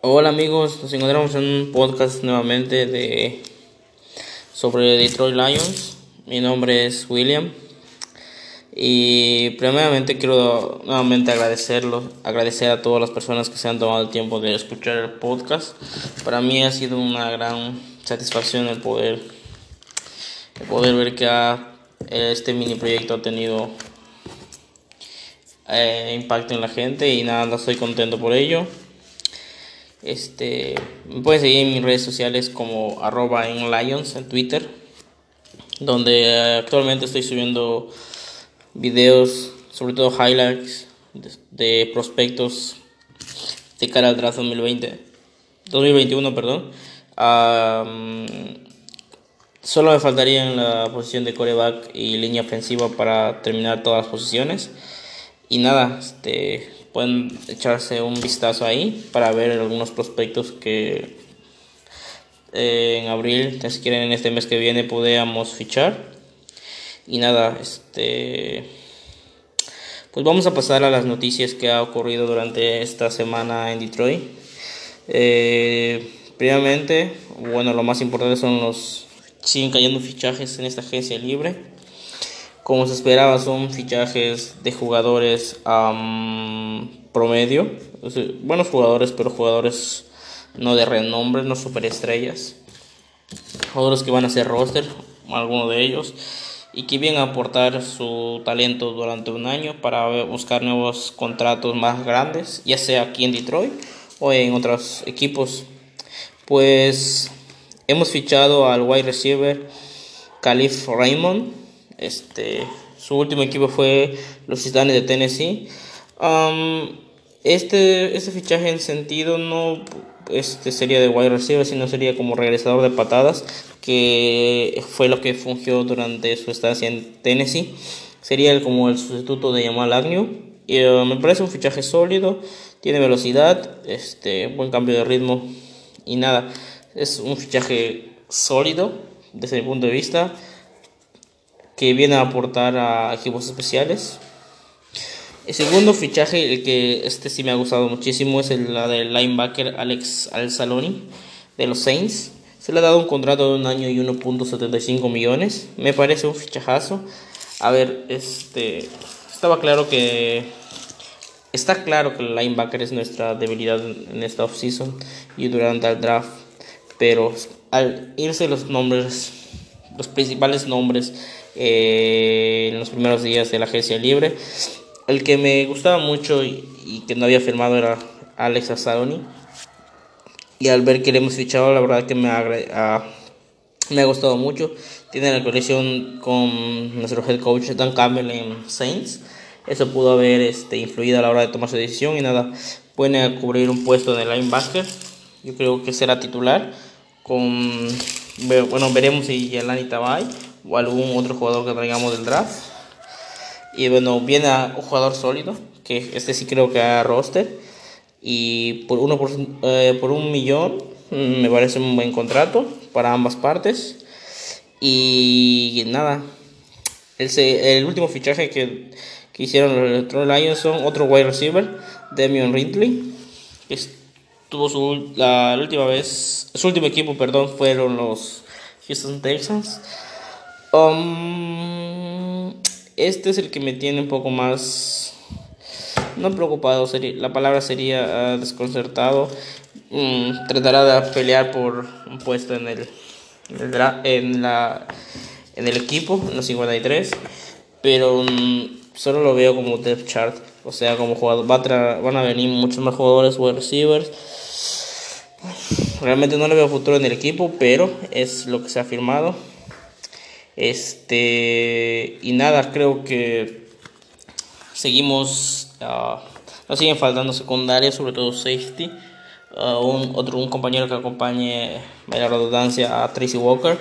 Hola amigos, nos encontramos en un podcast nuevamente de sobre Detroit Lions. Mi nombre es William y primeramente quiero nuevamente agradecerlo, agradecer a todas las personas que se han tomado el tiempo de escuchar el podcast. Para mí ha sido una gran satisfacción el poder el poder ver que este mini proyecto ha tenido eh, impacto en la gente y nada, estoy contento por ello. Este, me pueden seguir en mis redes sociales como arroba en Lions en Twitter, donde actualmente estoy subiendo videos, sobre todo highlights de, prospectos de cara al draft 2020, 2021, perdón. solo me faltaría en la posición de coreback y línea ofensiva para terminar todas las posiciones. Y nada, este, pueden echarse un vistazo ahí para ver algunos prospectos que eh, en abril, si quieren en este mes que viene, podamos fichar. Y nada, este pues vamos a pasar a las noticias que ha ocurrido durante esta semana en Detroit. Eh, primeramente, bueno, lo más importante son los siguen cayendo fichajes en esta agencia libre como se esperaba, son fichajes de jugadores promedio. buenos jugadores, pero jugadores no de renombre, no superestrellas. Jugadores que van a ser roster, algunos de ellos, y que vienen a aportar su talento durante un año para buscar nuevos contratos más grandes, ya sea aquí en Detroit o en otros equipos. Pues hemos fichado al wide receiver Calif Raymond este, su último equipo fue los Titanes de Tennessee. este, este fichaje en sentido no este sería de wide receiver, sino sería como regresador de patadas, que fue lo que fungió durante su estancia en Tennessee. Sería como el sustituto de Jamal Agnew. Y, uh, me parece un fichaje sólido, tiene velocidad, este, buen cambio de ritmo y nada. Es un fichaje sólido desde mi punto de vista que viene a aportar a equipos especiales. El segundo fichaje, el que este sí me ha gustado muchísimo, es el del linebacker Alex Alzaloni de los Saints. Se le ha dado un contrato de un año y 1.75 millones. Me parece un fichajazo. A ver, este estaba claro que está claro que el linebacker es nuestra debilidad en esta offseason y durante el draft, pero al irse los nombres, los principales nombres eh, en los primeros días de la agencia libre. El que me gustaba mucho y, que no había firmado era Alex Azaroni. Y al ver que le hemos fichado, la verdad que me ha, me ha gustado mucho. Tiene la conexión con nuestro head coach Dan Campbell en Saints. Eso pudo haber este, influido a la hora de tomar su decisión y nada. Puede cubrir un puesto el linebacker. Yo creo que será titular. Con, bueno, veremos si Yelani Tabay o algún otro jugador que traigamos del draft. Y bueno, viene un jugador sólido, que este sí creo que a roster. Y por, uno por, eh, un millón mm, me parece un buen contrato para ambas partes. Y nada, el, el último fichaje que, que hicieron los Troll Lions son otro wide receiver, Demion Ridley. Que tuvo su la, última vez, su último equipo, perdón, fueron los Houston Texans. Um, este es el que me tiene un poco más, no preocupado, sería, la palabra sería ah, desconcertado. Mm, tratará de pelear por un puesto en el, en, la, en el equipo, en los 53, pero mm, solo lo veo como depth chart, o sea, como jugador, va van a venir muchos más jugadores, wide receivers. Realmente no le veo futuro en el equipo, pero es lo que se ha firmado. Este, y nada, creo que seguimos, uh, nos siguen faltando secundarias, sobre todo safety. Uh, un, otro, un compañero que acompañe, la redundancia, a Tracy Walker,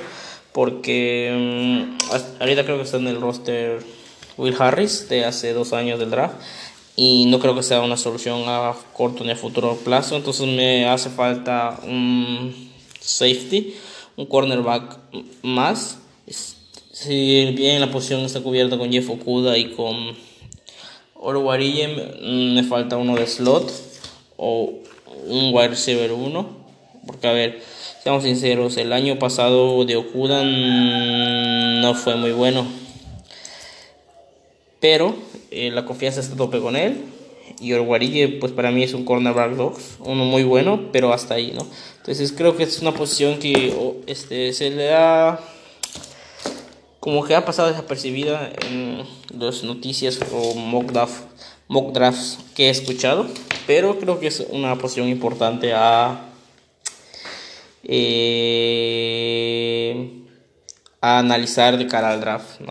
porque um, ahorita creo que está en el roster Will Harris de hace dos años del draft y no creo que sea una solución a corto ni a futuro plazo. Entonces me hace falta un safety, un cornerback más. Si bien la posición está cubierta con Jeff Okuda y con Oro mm, me falta uno de slot o un wide receiver 1. Porque, a ver, seamos sinceros, el año pasado de Okuda no fue muy bueno. Pero eh, la confianza está a tope con él. Y Orguarille, pues para mí es un cornerback dogs, uno muy bueno, pero hasta ahí, ¿no? Entonces creo que es una posición que este, se le da como que ha pasado desapercibida en las noticias o mock, mock drafts que he escuchado, pero creo que es una posición importante a, eh, a analizar de cara al draft.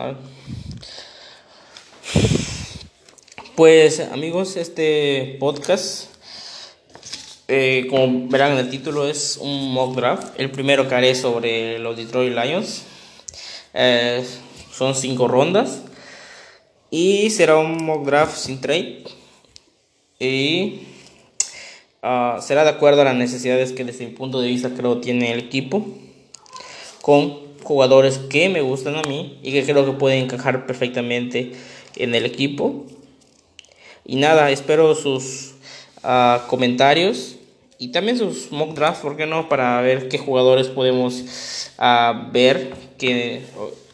Pues amigos, este podcast, eh, como verán en el título, es un mock draft. El primero que haré sobre los Detroit Lions. Son cinco rondas. Y será un mock draft sin trade. Y ah, será de acuerdo a las necesidades que desde mi punto de vista creo tiene el equipo. Con jugadores que me gustan a mí y que creo que pueden encajar perfectamente en el equipo. Y nada, espero sus uh, comentarios y también sus mock drafts, ¿por qué no? Para ver qué jugadores podemos uh, ver. Que,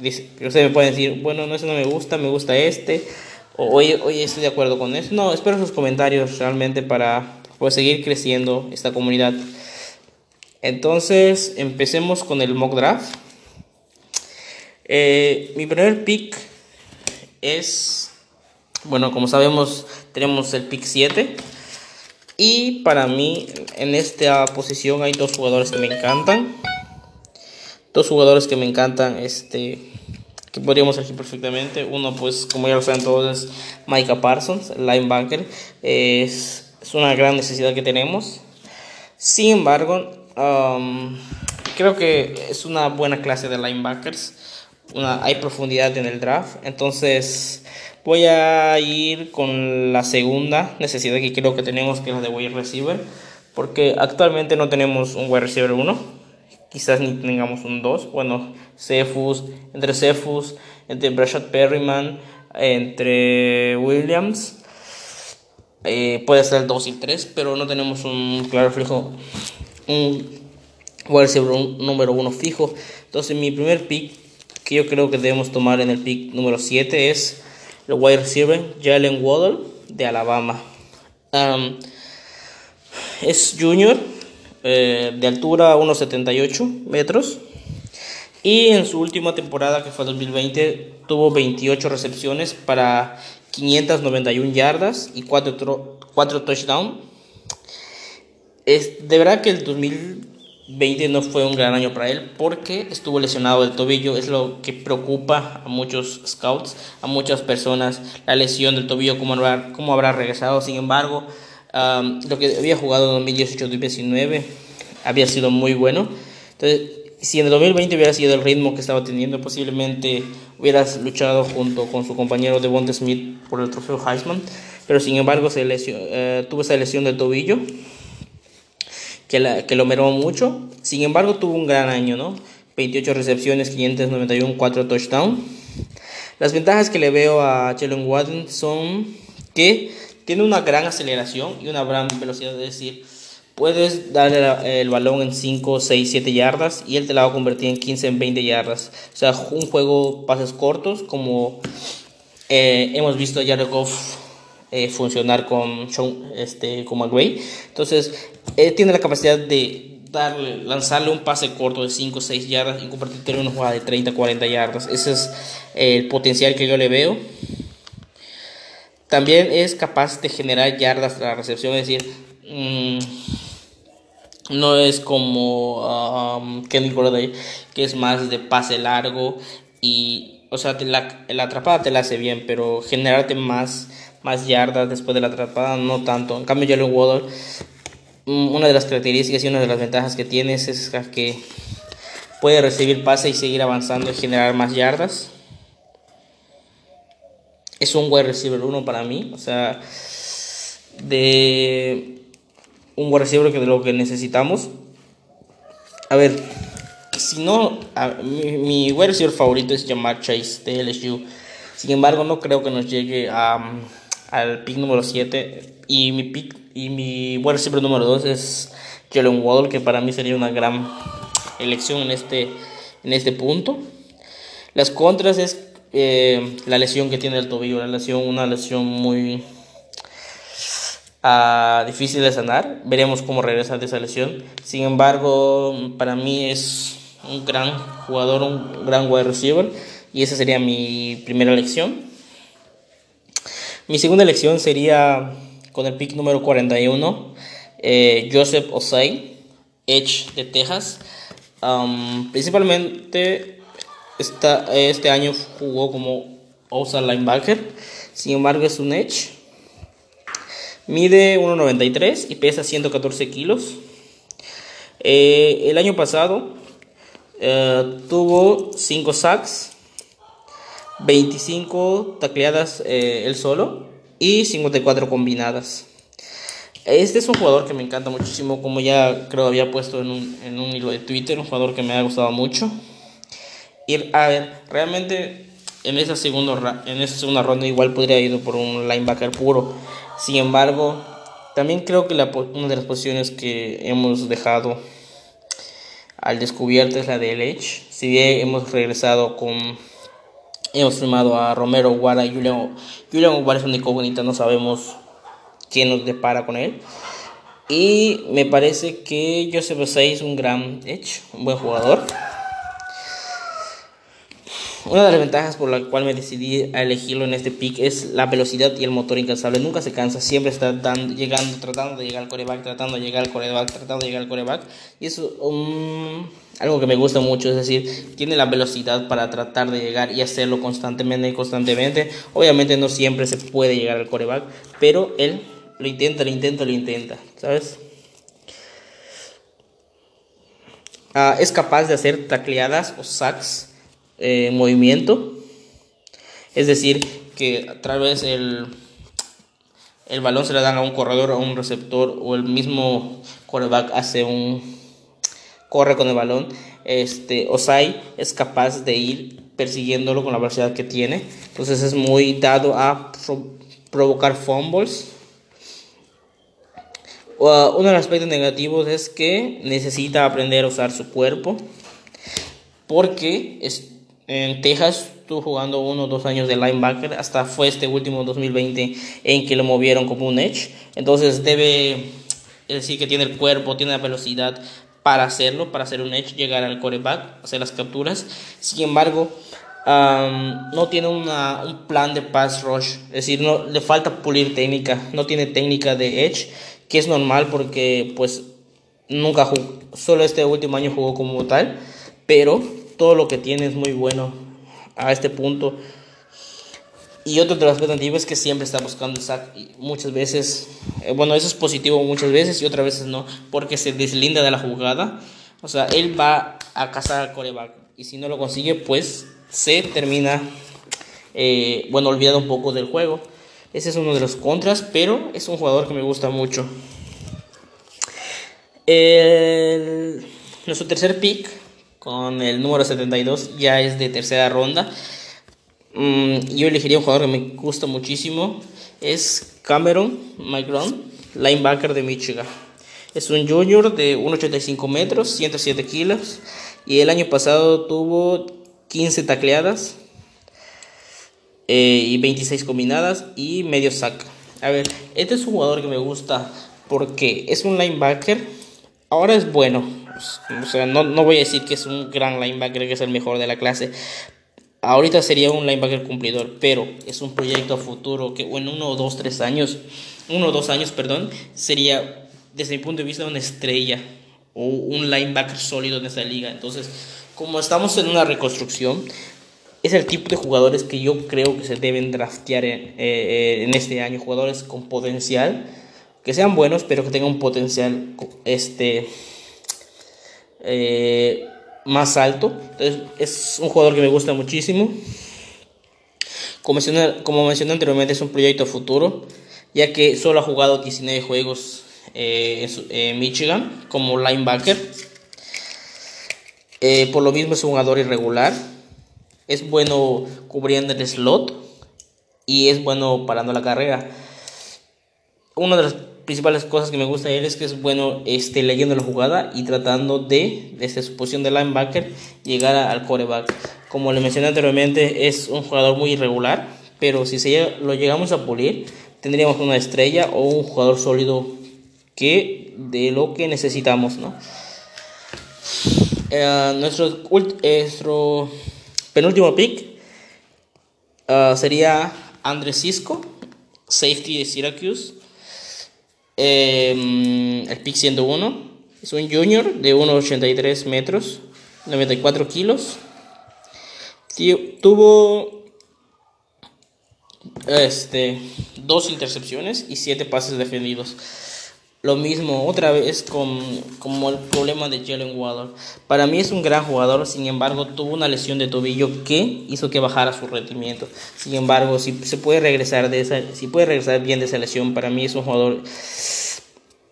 ustedes me pueden decir, bueno, no, ese no me gusta, me gusta este. O hoy, hoy estoy de acuerdo con eso. No, espero sus comentarios realmente para pues, seguir creciendo esta comunidad. Entonces, empecemos con el mock draft. Eh, mi primer pick es bueno, como sabemos, tenemos el pick 7. Y para mí, en esta posición hay dos jugadores que me encantan. Dos jugadores que me encantan, este, que podríamos elegir perfectamente. Uno, pues, como ya lo saben todos, es Micah Parsons, linebacker. Es, es una gran necesidad que tenemos. Sin embargo, um, creo que es una buena clase de linebackers. Hay profundidad en el draft. Entonces, Voy a ir con la segunda necesidad que creo que tenemos, que es la de wide receiver, porque actualmente no tenemos un wide receiver 1, quizás ni tengamos un 2. Bueno, Cephus, entre Cephus, entre Brashad Perryman, entre Williams, eh, puede ser el 2 y el 3, pero no tenemos un claro fijo, un wide receiver número 1 fijo. Entonces, mi primer pick que yo creo que debemos tomar en el pick número 7 es el wide receiver Jalen Waddle de Alabama. es junior, eh, de altura 1,78 metros. Y en su última temporada, que fue 2020, tuvo 28 recepciones para 591 yardas y 4, 4 touchdowns. De verdad que el 2000 20 no fue un gran año para él porque estuvo lesionado del tobillo. Es lo que preocupa a muchos scouts, a muchas personas, la lesión del tobillo, cómo habrá, cómo habrá regresado. Sin embargo, lo que había jugado en 2018-2019 había sido muy bueno. Entonces, si en el 2020 hubiera sido el ritmo que estaba teniendo, posiblemente hubieras luchado junto con su compañero Devonta Smith por el trofeo Heisman. Pero sin embargo, eh, tuvo esa lesión del tobillo que, lo meró mucho. Sin embargo, tuvo un gran año, ¿no? 28 recepciones, 591, 4 touchdowns. Las ventajas que le veo a Jalen Waddle son que tiene una gran aceleración y una gran velocidad, es decir, puedes darle el balón en 5, 6, 7 yardas y él te la va a convertir en 15, en 20 yardas. O sea, un juego pases cortos como eh, hemos visto a Jared Goff eh, funcionar con Sean, este, con McVay. Entonces, él tiene la capacidad de darle, lanzarle un pase corto de 5 o 6 yardas y convertirlo en una jugada de 30 40 yardas. Ese es el potencial que yo le veo. También es capaz de generar yardas a la recepción, es decir, mm, no es como um, Kenny Golladay, que es más de pase largo y, o sea, la, la atrapada te la hace bien, pero generarte más más yardas después de la atrapada, no tanto. En cambio, Jalen Waddle, mm, una de las características y una de las ventajas que tiene es que puede recibir pase y seguir avanzando y generar más yardas. Es un wide receiver 1 para mí, o sea, de un wide receiver que de lo que necesitamos. A ver, si no, mi, mi wide receiver favorito es Jamar Chase de LSU. Sin embargo, no creo que nos llegue a al pick número 7. Y mi pick y mi wide receiver número 2 es Jalen Waddle, que para mí sería una gran elección en este, en este punto. Las contras es eh, la lesión que tiene el tobillo, la lesión, una lesión muy uh, difícil de sanar. Veremos cómo regresa de esa lesión. Sin embargo, para mí es un gran jugador, un gran wide receiver. Y esa sería mi primera elección. Mi segunda elección sería con el pick número 41, eh, Joseph Osai, Edge de Texas. Um, principalmente este año jugó como outside linebacker, sin embargo es un Edge. Mide 1,93 y pesa 114 kilos. Eh, el año pasado eh, tuvo 5 sacks, 25 tacleadas eh, él solo y 54 combinadas. Este es un jugador que me encanta muchísimo, como ya creo había puesto en un, en un hilo de Twitter, un jugador que me ha gustado mucho. Y a ver, realmente en esa, segunda, en esa segunda ronda igual podría haber ido por un linebacker puro. Sin embargo, también creo que una de las posiciones que hemos dejado al descubierto es la del Edge. Si bien hemos regresado con Hemos firmado a Romero Guara y Julián, Julián Guara es incógnita, no sabemos quién nos depara con él. Y me parece que Joseph Osei es un gran edge, un buen jugador. Una de las ventajas por la cual me decidí a elegirlo en este pick es la velocidad y el motor incansable. Nunca se cansa, siempre está llegando, tratando de llegar al coreback, tratando de llegar al coreback, tratando de llegar al coreback. Y es algo que me gusta mucho, es decir, tiene la velocidad para tratar de llegar y hacerlo constantemente y constantemente. Obviamente no siempre se puede llegar al coreback, pero él lo intenta, lo intenta, lo intenta, ¿sabes? Ah, es capaz de hacer tacleadas o sacks eh, movimiento. Es decir, que a través el, el balón se le dan a un corredor, a un receptor o el mismo quarterback hace un corre con el balón. Este Osai es capaz de ir persiguiéndolo con la velocidad que tiene. Entonces es muy dado a provocar fumbles. Uh, uno de los aspectos negativos es que necesita aprender a usar su cuerpo porque es, en Texas estuvo jugando uno o dos años de linebacker, hasta fue este último 2020 en que lo movieron como un edge. Entonces debe decir que tiene el cuerpo, tiene la velocidad para hacerlo, para hacer un edge, llegar al coreback, hacer las capturas. Sin embargo, no tiene una, un plan de pass rush, es decir, no, le falta pulir técnica, no tiene técnica de edge, que es normal porque pues nunca jugó, solo este último año jugó como tal, pero todo lo que tiene es muy bueno a este punto. Y otro de los aspectos es que siempre está buscando el sack. Y muchas veces, eh, bueno, eso es positivo muchas veces y otras veces no, porque se deslinda de la jugada. O sea, él va a cazar al coreback y si no lo consigue, pues se termina, eh, bueno, olvidando un poco del juego. Ese es uno de los contras, pero es un jugador que me gusta mucho. El, nuestro tercer pick con el número 72, ya es de tercera ronda. Mm, yo elegiría un jugador que me gusta muchísimo, es Cameron McGraw, linebacker de Michigan. Es un junior de 1,85 metros, 107 kilos, y el año pasado tuvo 15 tacleadas eh, y 26 combinadas y medio sack. A ver, este es un jugador que me gusta porque es un linebacker, ahora es bueno, o sea, no, no voy a decir que es un gran linebacker, que es el mejor de la clase. Ahorita sería un linebacker cumplidor, pero es un proyecto futuro que en uno, dos, tres años, uno o dos años, perdón, sería, desde mi punto de vista, una estrella o un linebacker sólido en esta liga. Entonces, como estamos en una reconstrucción, es el tipo de jugadores que yo creo que se deben draftear en, eh, eh, en este año, jugadores con potencial, que sean buenos, pero que tengan un potencial este, eh, más alto. Entonces, es un jugador que me gusta muchísimo. Como mencioné, como mencioné anteriormente, es un proyecto futuro, ya que solo ha jugado 19 juegos eh, en Michigan como linebacker. Eh, por lo mismo es un jugador irregular. Es bueno cubriendo el slot y es bueno parando la carrera. Uno de los principales cosas que me gusta él es que es bueno este, leyendo la jugada y tratando de, desde su posición de linebacker, llegar al coreback. Como le mencioné anteriormente, es un jugador muy irregular, pero si se lo llegamos a pulir, tendríamos una estrella o un jugador sólido que de lo que necesitamos. Eh, nuestro, penúltimo pick uh, sería Andrés Cisco, safety de Syracuse. Eh, el pick 101 es un junior de 1,83 metros, 94 kilos. Tuvo este, dos intercepciones y siete pases defendidos. Lo mismo otra vez con como el problema de Jalen Waddle. Para mí es un gran jugador, sin embargo tuvo una lesión de tobillo que hizo que bajara su rendimiento. Sin embargo, si se puede regresar de esa, si puede regresar bien de esa lesión, para mí es un jugador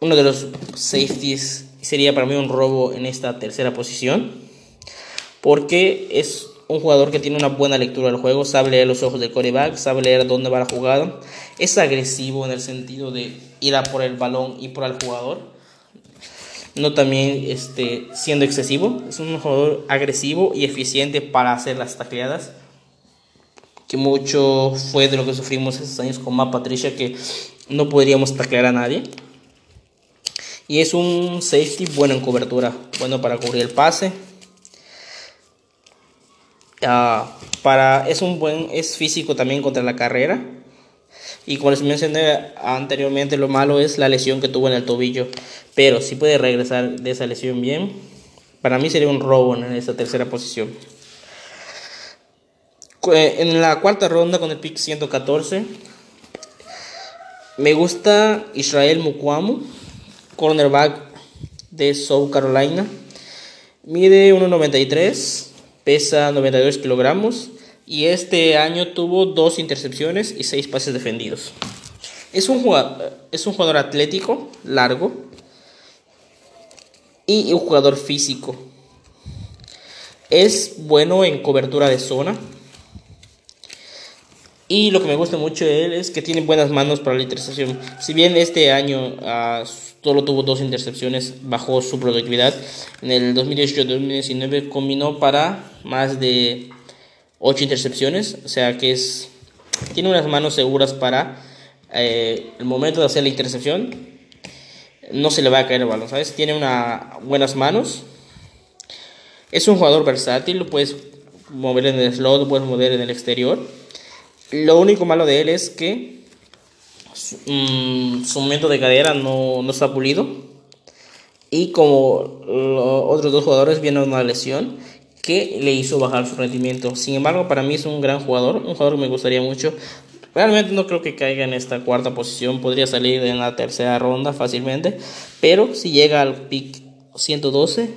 uno de los safeties sería para mí un robo en esta tercera posición porque es un jugador que tiene una buena lectura del juego, sabe leer los ojos del coreback, sabe leer dónde va la jugada, es agresivo en el sentido de ir a por el balón y por el jugador, no también este, siendo excesivo, es un jugador agresivo y eficiente para hacer las tacleadas, que mucho fue de lo que sufrimos esos años con Ma Patricia, que no podríamos taclear a nadie. Y es un safety bueno en cobertura, bueno para cubrir el pase, Ah, para, es un buen, es físico también contra la carrera. Y como les mencioné anteriormente, lo malo es la lesión que tuvo en el tobillo. Pero si puede regresar de esa lesión bien, para mí sería un robo en esa tercera posición. En la cuarta ronda con el pick 114, me gusta Israel Mukwamu, cornerback de South Carolina. Mide 1.93 pesa 92 kilogramos y este año tuvo dos intercepciones y seis pases defendidos. Es un jugador, es un jugador atlético, largo y un jugador físico. Es bueno en cobertura de zona. Y lo que me gusta mucho de él es que tiene buenas manos para la intercepción. Si bien este año uh, solo tuvo dos intercepciones, bajó su productividad. En el 2018-2019 combinó para más de 8 intercepciones, o sea que es tiene unas manos seguras para eh, el momento de hacer la intercepción. No se le va a caer el balón, ¿sabes? Tiene unas buenas manos. Es un jugador versátil, lo puedes mover en el slot, lo puedes mover en el exterior. Lo único malo de él es que Mm, su momento de cadera no, no está pulido. Y como los otros dos jugadores vienen una lesión que le hizo bajar su rendimiento. Sin embargo, para mí es un gran jugador, un jugador que me gustaría mucho. Realmente no creo que caiga en esta cuarta posición, podría salir en la tercera ronda fácilmente, pero si llega al pick 112,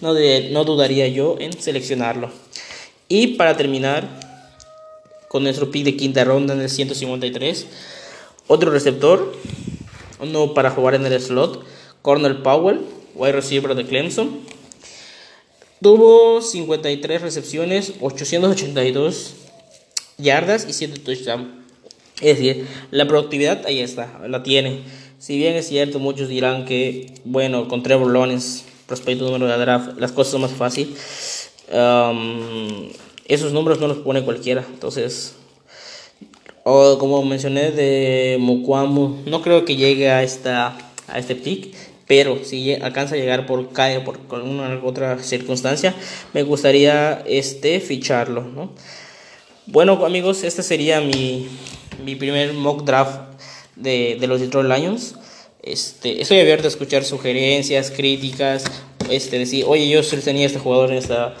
no, no dudaría yo en seleccionarlo. Y para terminar con nuestro pick de quinta ronda en el 153, otro receptor, uno para jugar en el slot, Cornel Powell, wide receiver de Clemson. Tuvo 53 recepciones, 882 yardas y 7 touchdowns. Es decir, la productividad ahí está, la tiene. Si bien es cierto, muchos dirán que, bueno, con Trevor Lawrence, prospecto número de draft, las cosas son más fáciles. Um, esos números no los pone cualquiera. Entonces, o como mencioné de Mukwamu, no creo que llegue a, esta, a este pick, pero si alcanza a llegar por cae por alguna otra circunstancia, me gustaría este ficharlo, ¿no? Bueno, amigos, este sería mi, mi primer mock draft de, de, los Detroit Lions. Este, estoy abierto a escuchar sugerencias, críticas, este, decir, oye, yo tenía este jugador en, esta,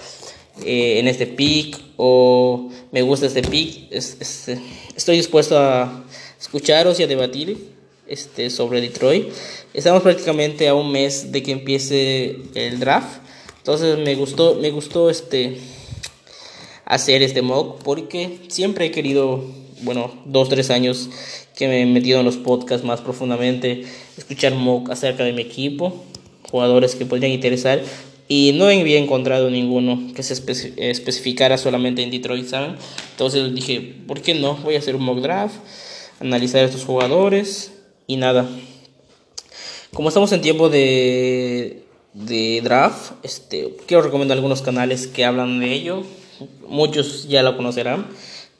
eh, en este pick, o me gusta este pick. Este, estoy dispuesto a escucharos y a debatir este, sobre Detroit. Estamos prácticamente a un mes de que empiece el draft. Entonces me gustó, me gustó este, hacer este mock porque siempre he querido, bueno, dos, tres años que me he metido en los podcasts más profundamente, escuchar mock acerca de mi equipo, jugadores que podrían interesar y no había encontrado ninguno que se especificara solamente en Detroit, ¿saben? Entonces dije, ¿por qué no? Voy a hacer un mock draft, analizar a estos jugadores y nada, Como estamos en tiempo de, de draft, este, quiero recomendar algunos canales que hablan de ello. Muchos ya lo conocerán,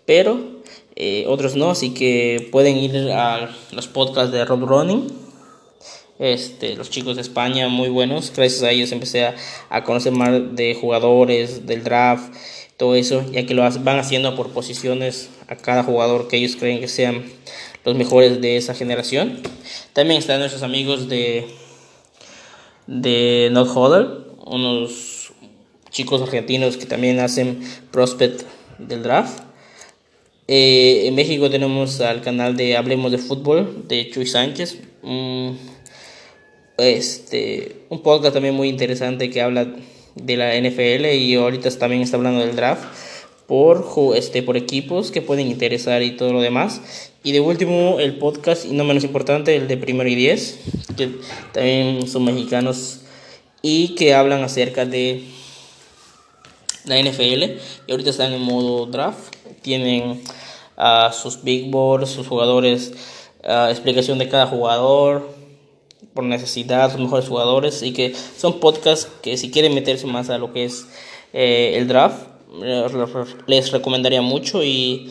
pero eh, otros no, así que pueden ir a los podcasts de Rob Running. Este, los chicos de España muy buenos, gracias a ellos empecé a, conocer más de jugadores, del draft, todo eso, ya que lo van haciendo por posiciones a cada jugador que ellos creen que sean los mejores de esa generación. También están nuestros amigos de, de Not Hodder, unos chicos argentinos que también hacen prospect del draft. Eh, en México tenemos al canal de Hablemos de Fútbol de Chuy Sánchez, este, un podcast también muy interesante que habla de la NFL y ahorita también está hablando del draft por, este, por equipos que pueden interesar y todo lo demás. Y de último, el podcast, y no menos importante, el de Primero y Diez, que también son mexicanos y que hablan acerca de la NFL. Y ahorita están en modo draft. Tienen sus big boards, sus jugadores, explicación de cada jugador por necesidad, sus mejores jugadores. Y que son podcasts que si quieren meterse más a lo que es eh, el draft, les recomendaría mucho y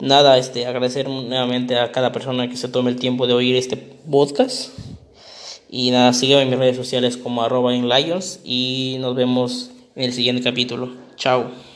nada, este, agradecer nuevamente a cada persona que se tome el tiempo de oír este podcast. Y nada, sígueme en mis redes sociales como arroba en Lions y nos vemos en el siguiente capítulo. Chao.